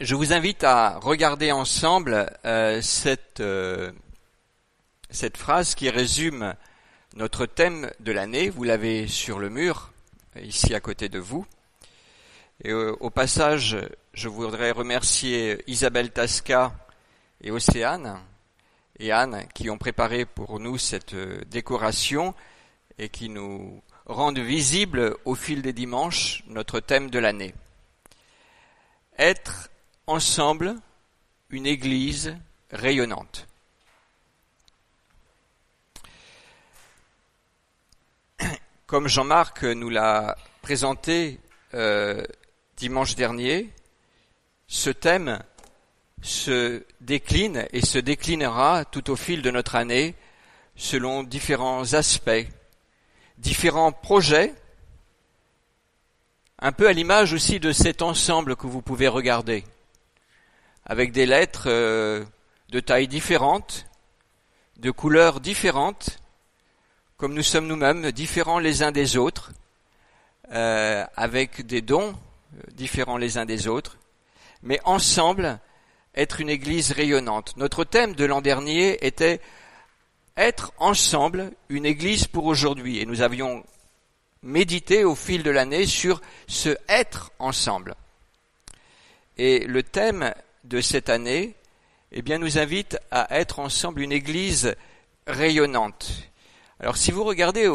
je vous invite à regarder ensemble euh, cette, euh, cette phrase qui résume notre thème de l'année. Vous l'avez sur le mur, ici à côté de vous. Et euh, au passage, je voudrais remercier Isabelle Tasca et Océane et Anne qui ont préparé pour nous cette décoration et qui nous rendent visible au fil des dimanches notre thème de l'année. Être ensemble une église rayonnante. Comme Jean-Marc nous l'a présenté euh, dimanche dernier, ce thème se décline et se déclinera tout au fil de notre année selon différents aspects, différents projets, un peu à l'image aussi de cet ensemble que vous pouvez regarder avec des lettres euh, de tailles différentes, de couleurs différentes, comme nous sommes nous-mêmes, différents les uns des autres, euh, avec des dons euh, différents les uns des autres, mais ensemble être une église rayonnante. Notre thème de l'an dernier était être ensemble une église pour aujourd'hui, et nous avions médité au fil de l'année sur ce être ensemble. Et le thème de cette année, eh bien, nous invite à être ensemble une église rayonnante. Alors, si vous regardez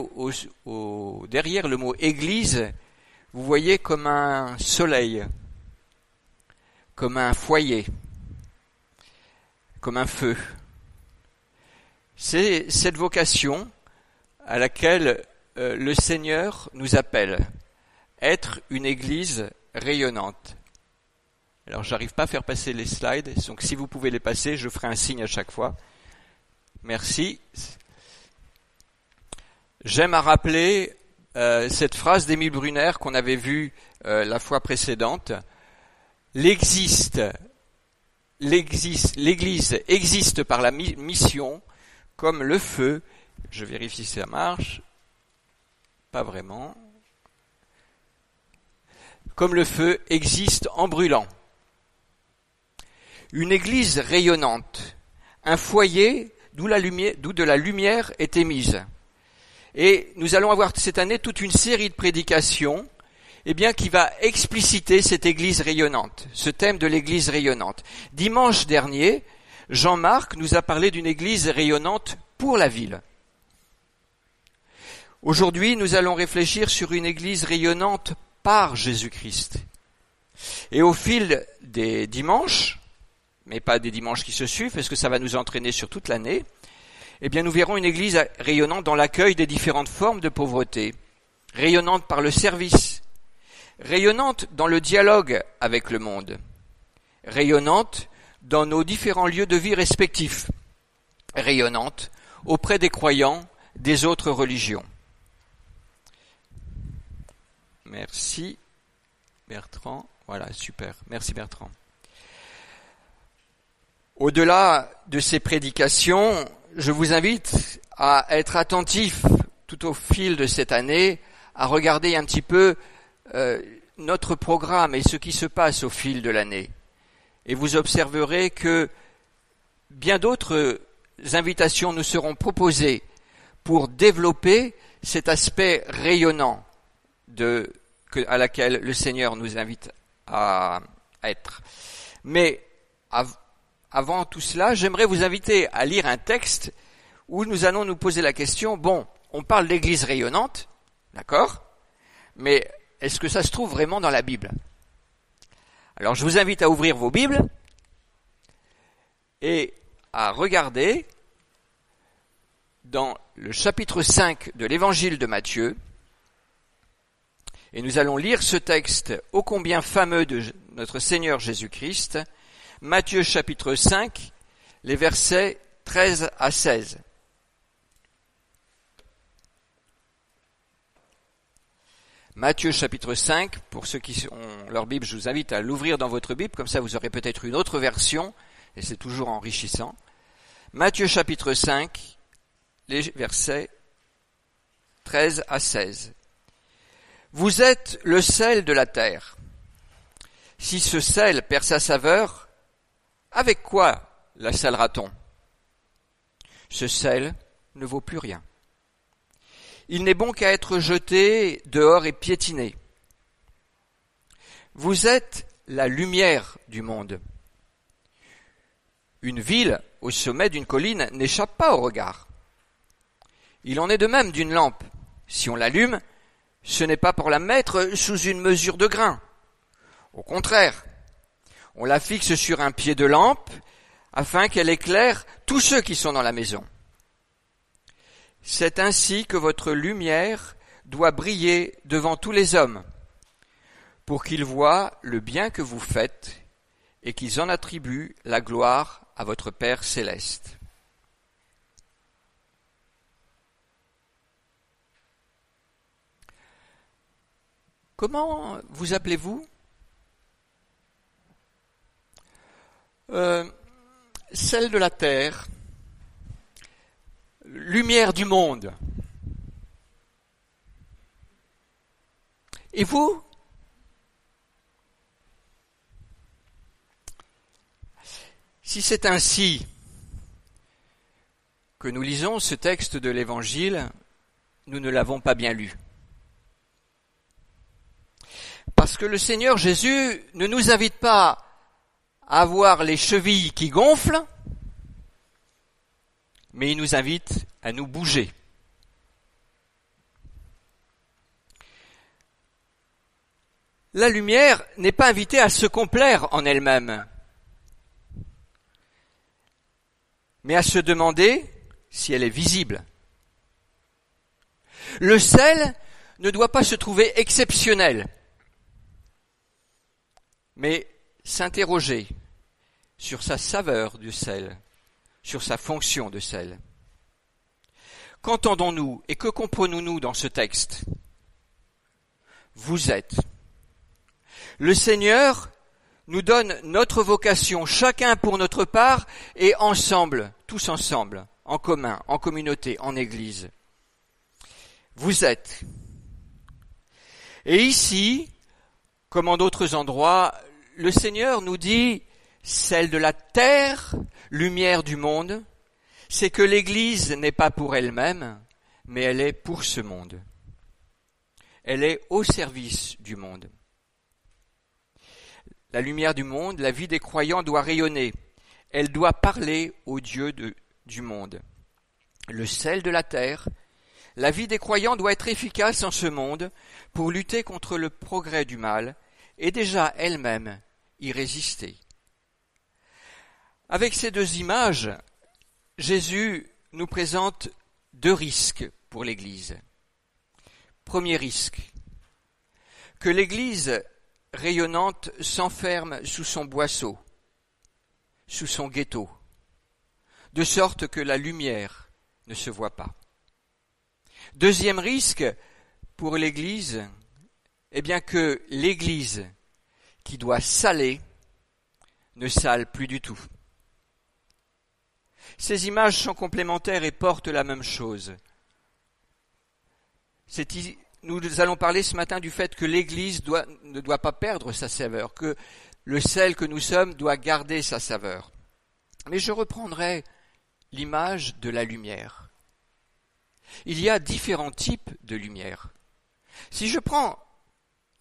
derrière le mot église, vous voyez comme un soleil, comme un foyer, comme un feu. C'est cette vocation à laquelle euh, le Seigneur nous appelle, être une église rayonnante. Alors j'arrive pas à faire passer les slides, donc si vous pouvez les passer, je ferai un signe à chaque fois. Merci. J'aime à rappeler euh, cette phrase d'Émile Brunner qu'on avait vue euh, la fois précédente. L'existe, l'Église existe par la mission comme le feu. Je vérifie si ça marche. Pas vraiment. Comme le feu existe en brûlant une église rayonnante, un foyer d'où de la lumière est émise. Et nous allons avoir cette année toute une série de prédications, eh bien, qui va expliciter cette église rayonnante, ce thème de l'église rayonnante. Dimanche dernier, Jean-Marc nous a parlé d'une église rayonnante pour la ville. Aujourd'hui, nous allons réfléchir sur une église rayonnante par Jésus-Christ. Et au fil des dimanches, mais pas des dimanches qui se suivent, parce que ça va nous entraîner sur toute l'année, eh bien nous verrons une Église rayonnante dans l'accueil des différentes formes de pauvreté, rayonnante par le service, rayonnante dans le dialogue avec le monde, rayonnante dans nos différents lieux de vie respectifs, rayonnante auprès des croyants des autres religions. Merci Bertrand. Voilà, super. Merci Bertrand. Au-delà de ces prédications, je vous invite à être attentif tout au fil de cette année, à regarder un petit peu euh, notre programme et ce qui se passe au fil de l'année. Et vous observerez que bien d'autres invitations nous seront proposées pour développer cet aspect rayonnant à laquelle le Seigneur nous invite à être. Mais avant tout cela, j'aimerais vous inviter à lire un texte où nous allons nous poser la question, bon, on parle d'église rayonnante, d'accord Mais est-ce que ça se trouve vraiment dans la Bible? Alors je vous invite à ouvrir vos Bibles et à regarder dans le chapitre 5 de l'évangile de Matthieu, et nous allons lire ce texte ô combien fameux de notre Seigneur Jésus-Christ, Matthieu chapitre 5, les versets 13 à 16. Matthieu chapitre 5, pour ceux qui ont leur Bible, je vous invite à l'ouvrir dans votre Bible, comme ça vous aurez peut-être une autre version, et c'est toujours enrichissant. Matthieu chapitre 5, les versets 13 à 16. Vous êtes le sel de la terre. Si ce sel perd sa saveur, avec quoi la salera-t-on? Ce sel ne vaut plus rien. Il n'est bon qu'à être jeté dehors et piétiné. Vous êtes la lumière du monde. Une ville au sommet d'une colline n'échappe pas au regard. Il en est de même d'une lampe. Si on l'allume, ce n'est pas pour la mettre sous une mesure de grain. Au contraire, on la fixe sur un pied de lampe afin qu'elle éclaire tous ceux qui sont dans la maison. C'est ainsi que votre lumière doit briller devant tous les hommes, pour qu'ils voient le bien que vous faites et qu'ils en attribuent la gloire à votre Père céleste. Comment vous appelez-vous? Euh, Celle de la terre, lumière du monde. Et vous Si c'est ainsi que nous lisons ce texte de l'Évangile, nous ne l'avons pas bien lu. Parce que le Seigneur Jésus ne nous invite pas avoir les chevilles qui gonflent, mais il nous invite à nous bouger. La lumière n'est pas invitée à se complaire en elle-même, mais à se demander si elle est visible. Le sel ne doit pas se trouver exceptionnel, mais s'interroger sur sa saveur du sel, sur sa fonction de sel. Qu'entendons-nous et que comprenons-nous dans ce texte? Vous êtes. Le Seigneur nous donne notre vocation, chacun pour notre part et ensemble, tous ensemble, en commun, en communauté, en Église. Vous êtes. Et ici, comme en d'autres endroits, le Seigneur nous dit celle de la terre, lumière du monde, c'est que l'Église n'est pas pour elle-même, mais elle est pour ce monde. Elle est au service du monde. La lumière du monde, la vie des croyants doit rayonner. Elle doit parler au Dieu du monde. Le sel de la terre, la vie des croyants doit être efficace en ce monde pour lutter contre le progrès du mal et déjà elle-même y résister. Avec ces deux images, Jésus nous présente deux risques pour l'Église. Premier risque, que l'Église rayonnante s'enferme sous son boisseau, sous son ghetto, de sorte que la lumière ne se voit pas. Deuxième risque pour l'Église, eh bien que l'Église qui doit saler ne sale plus du tout. Ces images sont complémentaires et portent la même chose. Nous allons parler ce matin du fait que l'Église ne doit pas perdre sa saveur, que le sel que nous sommes doit garder sa saveur. Mais je reprendrai l'image de la lumière. Il y a différents types de lumière. Si je prends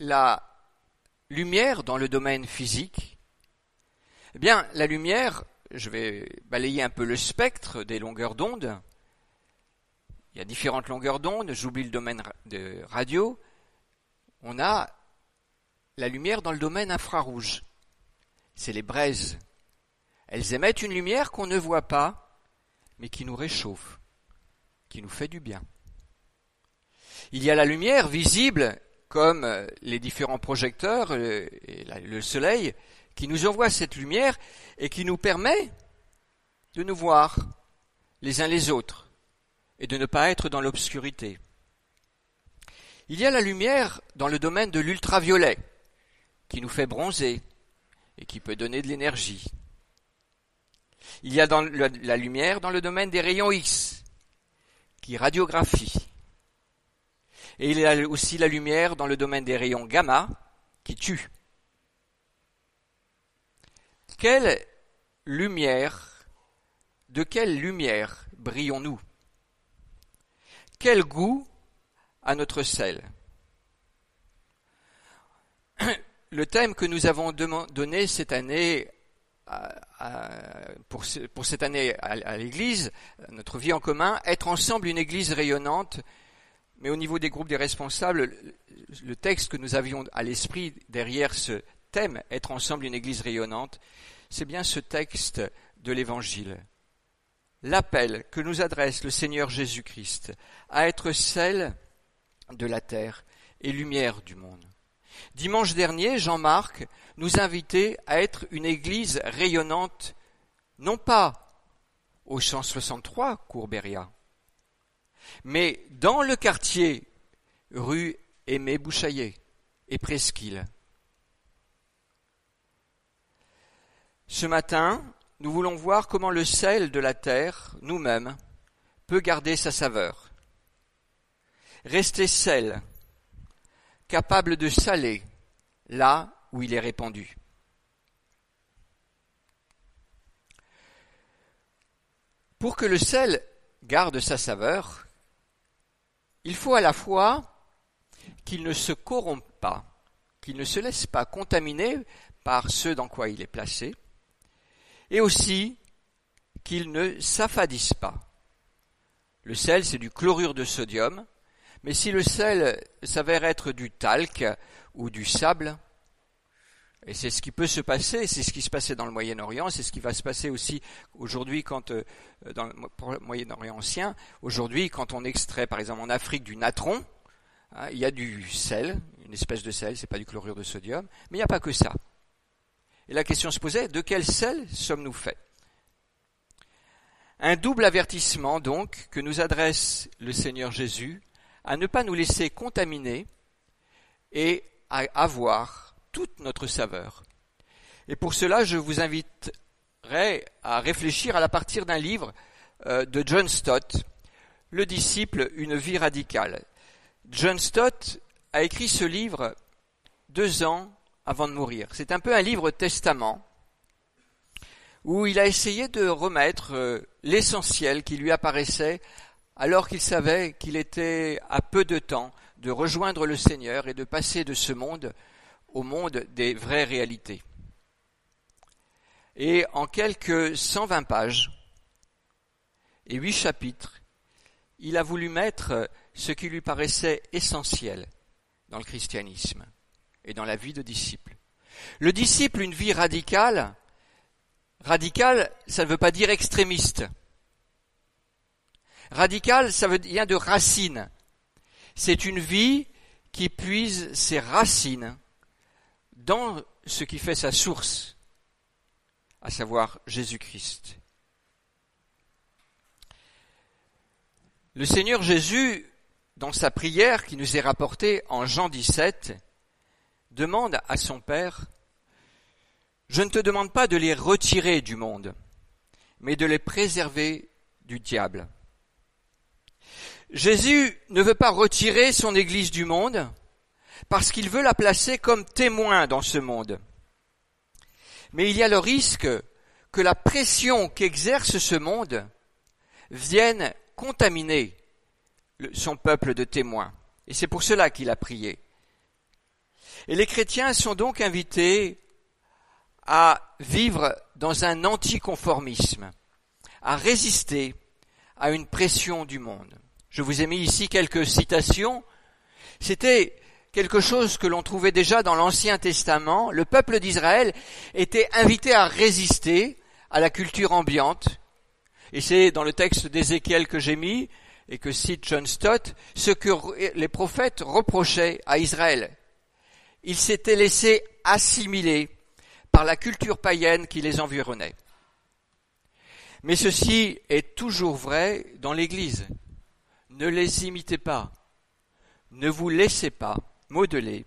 la lumière dans le domaine physique, eh bien, la lumière, je vais balayer un peu le spectre des longueurs d'onde. Il y a différentes longueurs d'onde, j'oublie le domaine de radio. On a la lumière dans le domaine infrarouge. C'est les braises. Elles émettent une lumière qu'on ne voit pas, mais qui nous réchauffe, qui nous fait du bien. Il y a la lumière visible, comme les différents projecteurs et le soleil, qui nous envoie cette lumière et qui nous permet de nous voir les uns les autres et de ne pas être dans l'obscurité. Il y a la lumière dans le domaine de l'ultraviolet qui nous fait bronzer et qui peut donner de l'énergie. Il y a la lumière dans le domaine des rayons X qui radiographie. Et il y a aussi la lumière dans le domaine des rayons gamma qui tue. quelle lumière, de quelle lumière brillons-nous? Quel goût a notre sel? Le thème que nous avons donné cette année pour, cette année à, l'Église, notre vie en commun, être ensemble une Église rayonnante, mais au niveau des groupes des responsables, le texte que nous avions à l'esprit derrière ce thème, être ensemble une Église rayonnante, c'est bien ce texte de l'Évangile. L'appel que nous adresse le Seigneur Jésus-Christ à être celle de la terre et lumière du monde. Dimanche dernier, Jean-Marc nous invitait à être une église rayonnante, non pas au 163 Courberia, mais dans le quartier rue Aimé Bouchaillet et Presqu'île. Ce matin, nous voulons voir comment le sel de la terre, nous-mêmes, peut garder sa saveur. Rester sel, capable de saler là où il est répandu. Pour que le sel garde sa saveur, il faut à la fois qu'il ne se corrompe pas, qu'il ne se laisse pas contaminer par ce dans quoi il est placé, et aussi qu'il ne s'affadisse pas. Le sel, c'est du chlorure de sodium, mais si le sel s'avère être du talc ou du sable, et c'est ce qui peut se passer, c'est ce qui se passait dans le Moyen-Orient, c'est ce qui va se passer aussi aujourd'hui quand euh, dans le Moyen-Orient ancien, aujourd'hui quand on extrait par exemple en Afrique du natron, hein, il y a du sel, une espèce de sel, c'est pas du chlorure de sodium, mais il n'y a pas que ça. Et la question se posait, de quel sel sommes-nous faits? Un double avertissement donc que nous adresse le Seigneur Jésus à ne pas nous laisser contaminer et à avoir toute notre saveur. Et pour cela, je vous inviterai à réfléchir à partir d'un livre euh, de John Stott, Le disciple, une vie radicale. John Stott a écrit ce livre deux ans avant de mourir. C'est un peu un livre testament où il a essayé de remettre euh, l'essentiel qui lui apparaissait alors qu'il savait qu'il était à peu de temps de rejoindre le Seigneur et de passer de ce monde au monde des vraies réalités. Et en quelques 120 pages et huit chapitres, il a voulu mettre ce qui lui paraissait essentiel dans le christianisme et dans la vie de disciple. Le disciple, une vie radicale, radicale, ça ne veut pas dire extrémiste. Radical, ça veut dire de racine. C'est une vie qui puise ses racines dans ce qui fait sa source, à savoir Jésus-Christ. Le Seigneur Jésus, dans sa prière qui nous est rapportée en Jean 17, demande à son Père, Je ne te demande pas de les retirer du monde, mais de les préserver du diable. Jésus ne veut pas retirer son Église du monde parce qu'il veut la placer comme témoin dans ce monde. Mais il y a le risque que la pression qu'exerce ce monde vienne contaminer son peuple de témoins. Et c'est pour cela qu'il a prié. Et les chrétiens sont donc invités à vivre dans un anticonformisme, à résister à une pression du monde. Je vous ai mis ici quelques citations. C'était quelque chose que l'on trouvait déjà dans l'Ancien Testament. Le peuple d'Israël était invité à résister à la culture ambiante. Et c'est dans le texte d'Ézéchiel que j'ai mis, et que cite John Stott, ce que les prophètes reprochaient à Israël. Ils s'étaient laissés assimiler par la culture païenne qui les environnait. Mais ceci est toujours vrai dans l'Église. Ne les imitez pas. Ne vous laissez pas modeler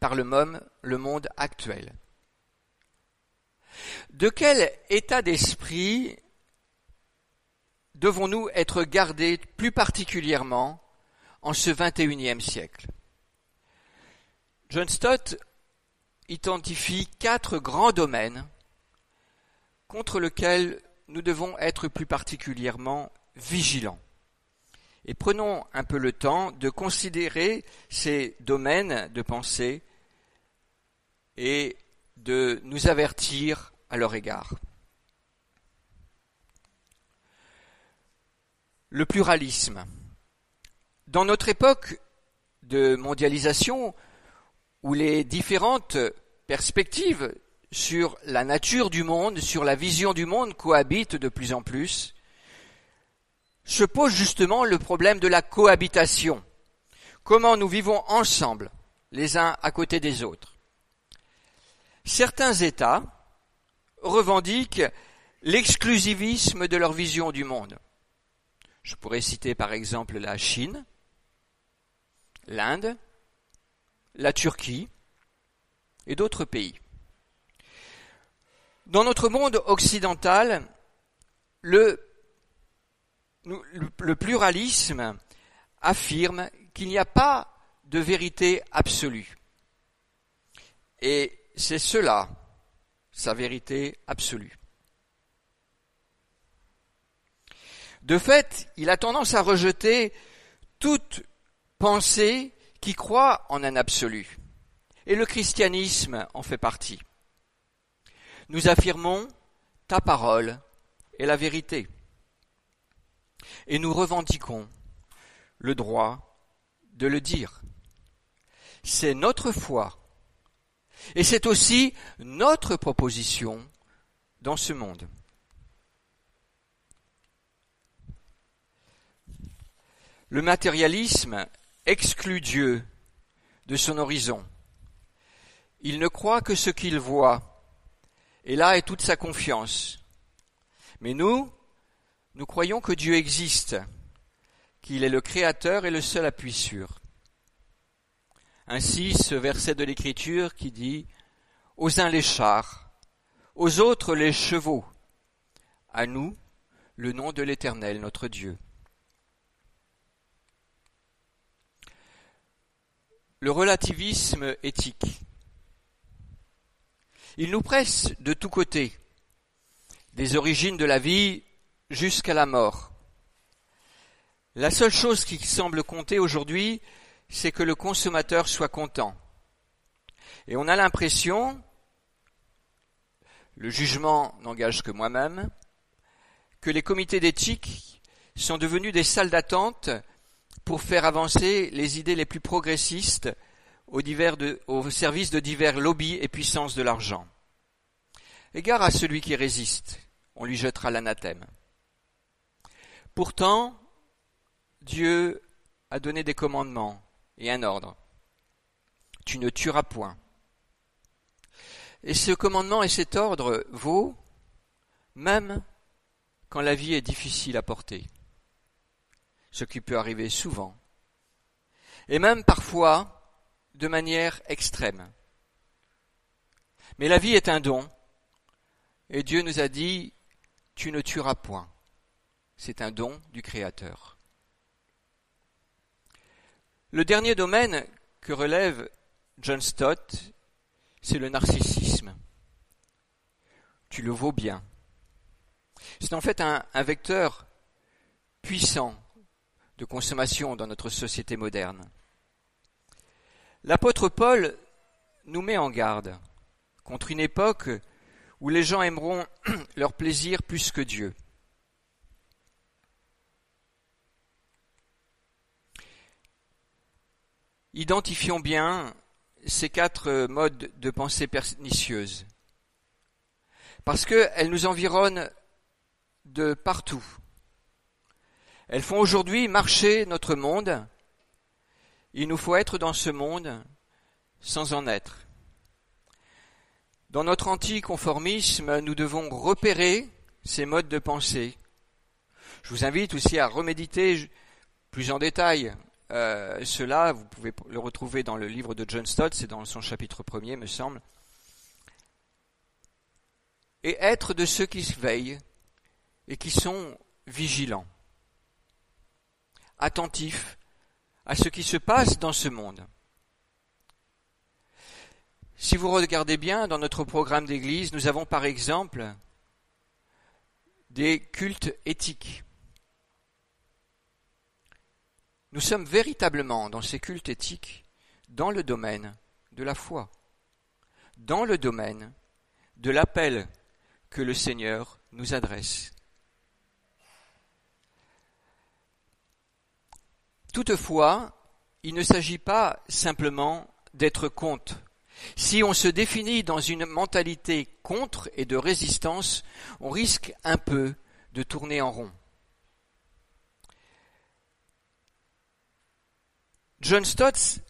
par le monde, le monde actuel. De quel état d'esprit devons-nous être gardés plus particulièrement en ce XXIe siècle? John Stott identifie quatre grands domaines contre lequel nous devons être plus particulièrement vigilants. Et prenons un peu le temps de considérer ces domaines de pensée et de nous avertir à leur égard. Le pluralisme. Dans notre époque de mondialisation, où les différentes perspectives sur la nature du monde, sur la vision du monde cohabitent de plus en plus, se pose justement le problème de la cohabitation. Comment nous vivons ensemble, les uns à côté des autres. Certains États revendiquent l'exclusivisme de leur vision du monde. Je pourrais citer par exemple la Chine, l'Inde, la Turquie et d'autres pays. Dans notre monde occidental, le, le pluralisme affirme qu'il n'y a pas de vérité absolue. Et c'est cela, sa vérité absolue. De fait, il a tendance à rejeter toute pensée qui croit en un absolu. Et le christianisme en fait partie. Nous affirmons ta parole est la vérité. Et nous revendiquons le droit de le dire. C'est notre foi. Et c'est aussi notre proposition dans ce monde. Le matérialisme exclut Dieu de son horizon. Il ne croit que ce qu'il voit, et là est toute sa confiance. Mais nous, nous croyons que Dieu existe, qu'il est le Créateur et le seul appui sûr. Ainsi, ce verset de l'Écriture qui dit Aux uns les chars, aux autres les chevaux, à nous le nom de l'Éternel notre Dieu. le relativisme éthique. Il nous presse de tous côtés, des origines de la vie jusqu'à la mort. La seule chose qui semble compter aujourd'hui, c'est que le consommateur soit content. Et on a l'impression, le jugement n'engage que moi-même, que les comités d'éthique sont devenus des salles d'attente pour faire avancer les idées les plus progressistes au, service de divers lobbies et puissances de l'argent. Égard à celui qui résiste, on lui jettera l'anathème. Pourtant, Dieu a donné des commandements et un ordre. Tu ne tueras point. Et ce commandement et cet ordre vaut même quand la vie est difficile à porter ce qui peut arriver souvent, et même parfois de manière extrême. Mais la vie est un don, et Dieu nous a dit, tu ne tueras point. C'est un don du Créateur. Le dernier domaine que relève John Stott, c'est le narcissisme. Tu le vaux bien. C'est en fait un, un vecteur puissant de consommation dans notre société moderne. L'apôtre Paul nous met en garde contre une époque où les gens aimeront leur plaisir plus que Dieu. Identifions bien ces quatre modes de pensée pernicieuses, parce qu'elles nous environnent de partout. Elles font aujourd'hui marcher notre monde. Il nous faut être dans ce monde sans en être. Dans notre anticonformisme, nous devons repérer ces modes de pensée. Je vous invite aussi à reméditer plus en détail euh, cela. Vous pouvez le retrouver dans le livre de John Stott, c'est dans son chapitre premier, me semble. Et être de ceux qui se veillent et qui sont vigilants attentif à ce qui se passe dans ce monde. Si vous regardez bien dans notre programme d'église, nous avons par exemple des cultes éthiques. Nous sommes véritablement dans ces cultes éthiques dans le domaine de la foi, dans le domaine de l'appel que le Seigneur nous adresse. Toutefois, il ne s'agit pas simplement d'être contre. Si on se définit dans une mentalité contre et de résistance, on risque un peu de tourner en rond. John Stott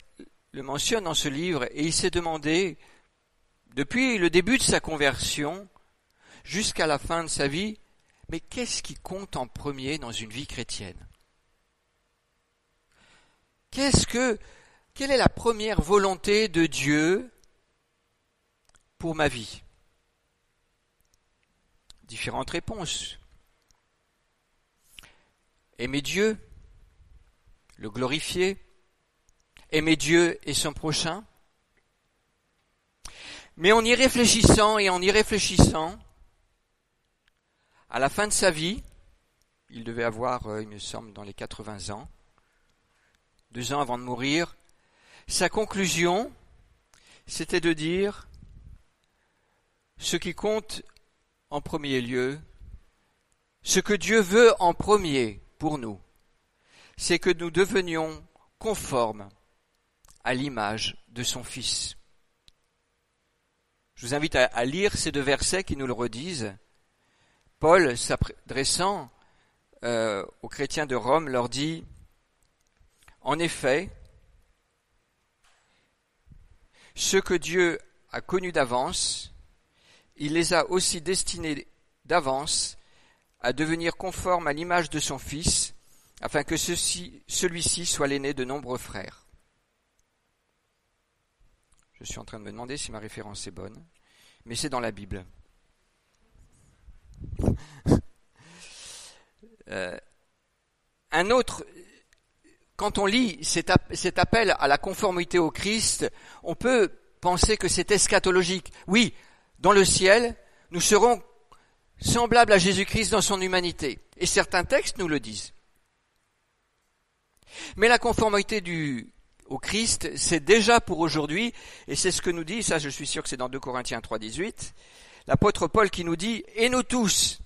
le mentionne dans ce livre et il s'est demandé, depuis le début de sa conversion jusqu'à la fin de sa vie, mais qu'est-ce qui compte en premier dans une vie chrétienne? Qu'est-ce que, quelle est la première volonté de Dieu pour ma vie? Différentes réponses. Aimer Dieu, le glorifier, aimer Dieu et son prochain. Mais en y réfléchissant et en y réfléchissant, à la fin de sa vie, il devait avoir, euh, il me semble, dans les 80 ans, deux ans avant de mourir, sa conclusion, c'était de dire, ce qui compte en premier lieu, ce que Dieu veut en premier pour nous, c'est que nous devenions conformes à l'image de son Fils. Je vous invite à, lire ces deux versets qui nous le redisent. Paul, s'adressant euh, aux chrétiens de Rome, leur dit, En effet, ceux que Dieu a connus d'avance, il les a aussi destinés d'avance à devenir conformes à l'image de son Fils, afin que celui-ci soit l'aîné de nombreux frères. Je suis en train de me demander si ma référence est bonne, mais c'est dans la Bible. Euh, un autre, quand on lit cet, cet, appel à la conformité au Christ, on peut penser que c'est eschatologique. Oui, dans le ciel, nous serons semblables à Jésus-Christ dans son humanité. Et certains textes nous le disent. Mais la conformité du au Christ, c'est déjà pour aujourd'hui, et c'est ce que nous dit, ça je suis sûr que c'est dans 2 Corinthiens 3, 18, l'apôtre Paul qui nous dit, et nous tous,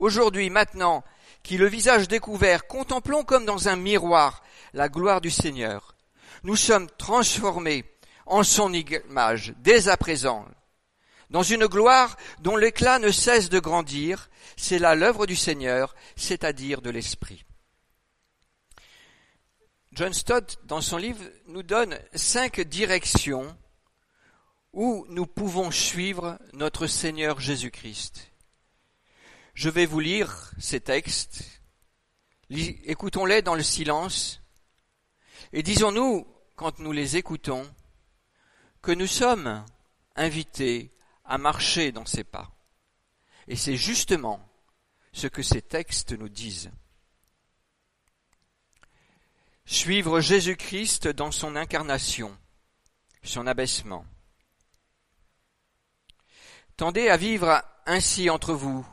aujourd'hui, maintenant, qui le visage découvert, contemplons comme dans un miroir la gloire du Seigneur. Nous sommes transformés en son image dès à présent, dans une gloire dont l'éclat ne cesse de grandir, c'est là l'œuvre du Seigneur, c'est-à-dire de l'Esprit. John Stott, dans son livre, nous donne cinq directions où nous pouvons suivre notre Seigneur Jésus-Christ. Je vais vous lire ces textes, écoutons-les dans le silence, et disons-nous, quand nous les écoutons, que nous sommes invités à marcher dans ces pas. Et c'est justement ce que ces textes nous disent. Suivre Jésus-Christ dans son incarnation, son abaissement. Tendez à vivre ainsi entre vous,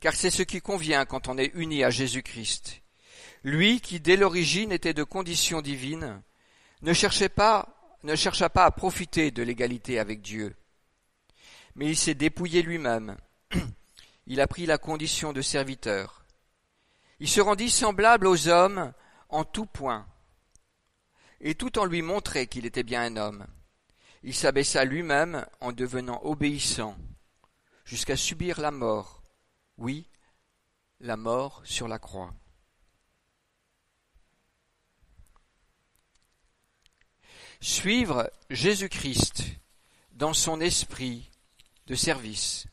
car c'est ce qui convient quand on est uni à Jésus-Christ. Lui qui, dès l'origine, était de condition divine, ne cherchait pas, ne chercha pas à profiter de l'égalité avec Dieu. Mais il s'est dépouillé lui-même. Il a pris la condition de serviteur. Il se rendit semblable aux hommes en tout point et tout en lui montrait qu'il était bien un homme. Il s'abaissa lui-même en devenant obéissant, jusqu'à subir la mort, oui, la mort sur la croix. Suivre Jésus-Christ dans son esprit de service.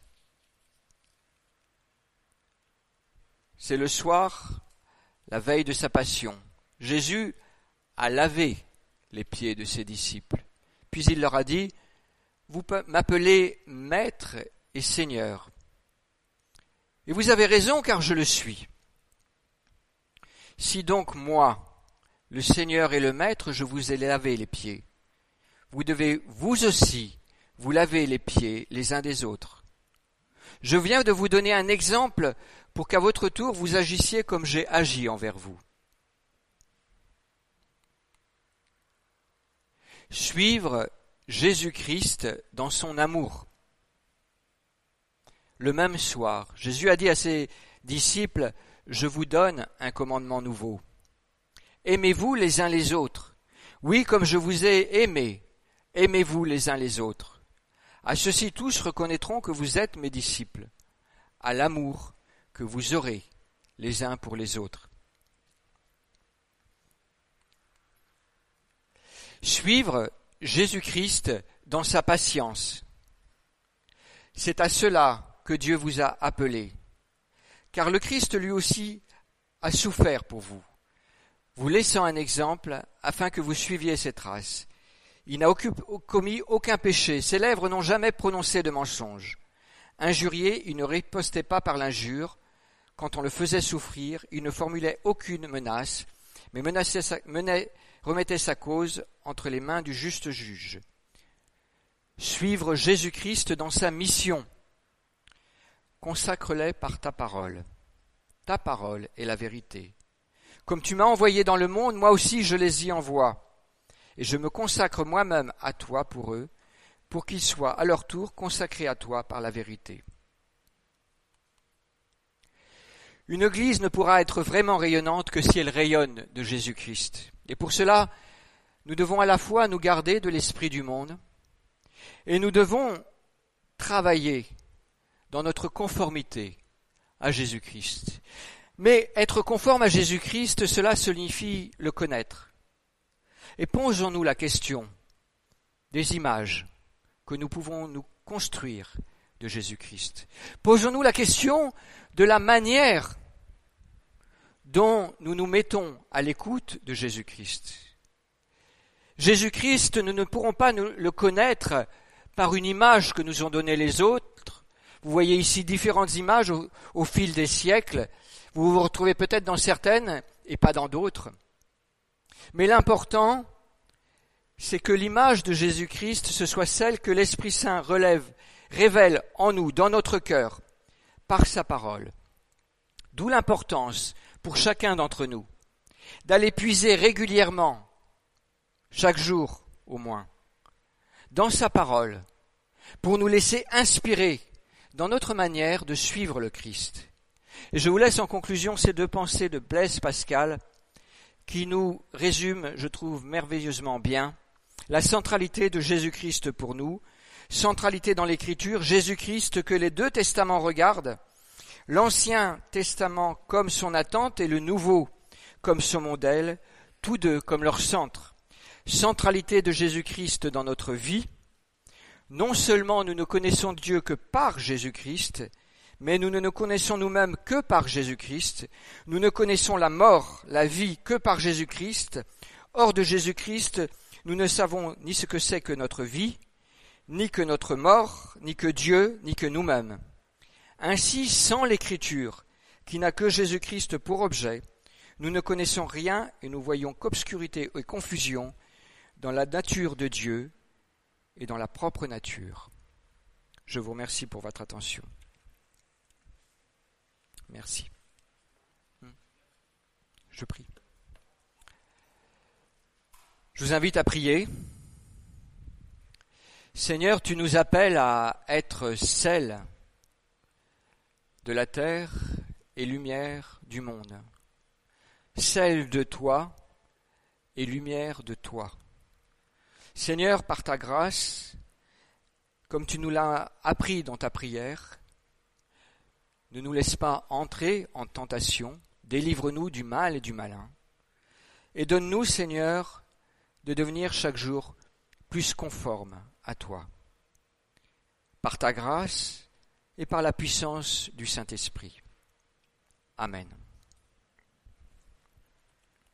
C'est le soir, la veille de sa passion. Jésus a lavé les pieds de ses disciples. Puis il leur a dit, Vous m'appelez Maître et Seigneur. Et vous avez raison car je le suis. Si donc moi, le Seigneur et le Maître, je vous ai lavé les pieds, vous devez vous aussi vous laver les pieds les uns des autres. Je viens de vous donner un exemple pour qu'à votre tour vous agissiez comme j'ai agi envers vous. Suivre Jésus-Christ dans son amour. Le même soir, Jésus a dit à ses disciples, Je vous donne un commandement nouveau. Aimez-vous les uns les autres. Oui, comme je vous ai aimé, aimez-vous les uns les autres. À ceux-ci tous reconnaîtront que vous êtes mes disciples, à l'amour que vous aurez les uns pour les autres. Suivre Jésus-Christ dans sa patience. C'est à cela que Dieu vous a appelé. Car le Christ lui aussi a souffert pour vous, vous laissant un exemple afin que vous suiviez ses traces. Il n'a commis aucun péché, ses lèvres n'ont jamais prononcé de mensonge. Injurié, il ne ripostait pas par l'injure. Quand on le faisait souffrir, il ne formulait aucune menace, mais remettait sa cause entre les mains du juste juge. Suivre Jésus-Christ dans sa mission, consacre-les par ta parole. Ta parole est la vérité. Comme tu m'as envoyé dans le monde, moi aussi je les y envoie. Et je me consacre moi-même à toi pour eux, pour qu'ils soient à leur tour consacrés à toi par la vérité. Une Église ne pourra être vraiment rayonnante que si elle rayonne de Jésus-Christ. Et pour cela, nous devons à la fois nous garder de l'esprit du monde, et nous devons travailler dans notre conformité à Jésus-Christ. Mais être conforme à Jésus-Christ, cela signifie le connaître. Et posons-nous la question des images que nous pouvons nous construire de Jésus-Christ. Posons-nous la question de la manière dont nous nous mettons à l'écoute de Jésus-Christ. Jésus-Christ, nous ne pourrons pas le connaître par une image que nous ont donnée les autres, vous voyez ici différentes images au, fil des siècles. Vous vous retrouvez peut-être dans certaines et pas dans d'autres. Mais l'important, c'est que l'image de Jésus-Christ, ce soit celle que l'Esprit Saint relève, révèle en nous, dans notre cœur, par sa parole. D'où l'importance pour chacun d'entre nous d'aller puiser régulièrement, chaque jour au moins, dans sa parole, pour nous laisser inspirer dans notre manière de suivre le Christ. Et je vous laisse en conclusion ces deux pensées de Blaise Pascal qui nous résument, je trouve, merveilleusement bien la centralité de Jésus-Christ pour nous, centralité dans l'Écriture, Jésus-Christ que les deux testaments regardent, l'Ancien Testament comme son attente et le Nouveau comme son modèle, tous deux comme leur centre. Centralité de Jésus-Christ dans notre vie, non seulement nous ne connaissons Dieu que par Jésus-Christ, mais nous ne nous connaissons nous-mêmes que par Jésus-Christ, nous ne connaissons la mort, la vie que par Jésus-Christ, hors de Jésus-Christ, nous ne savons ni ce que c'est que notre vie, ni que notre mort, ni que Dieu, ni que nous-mêmes. Ainsi, sans l'Écriture, qui n'a que Jésus-Christ pour objet, nous ne connaissons rien et nous voyons qu'obscurité et confusion dans la nature de Dieu et dans la propre nature. Je vous remercie pour votre attention. Merci. Hmm. Je prie. Je vous invite à prier. Seigneur, tu nous appelles à être sel de la terre et lumière du monde. Sel de toi et lumière de toi. Seigneur, par ta grâce, comme tu nous l'as appris dans ta prière, ne nous laisse pas entrer en tentation, délivre-nous du mal et du malin, et donne-nous, Seigneur, de devenir chaque jour plus conforme à toi, par ta grâce et par la puissance du Saint-Esprit. Amen.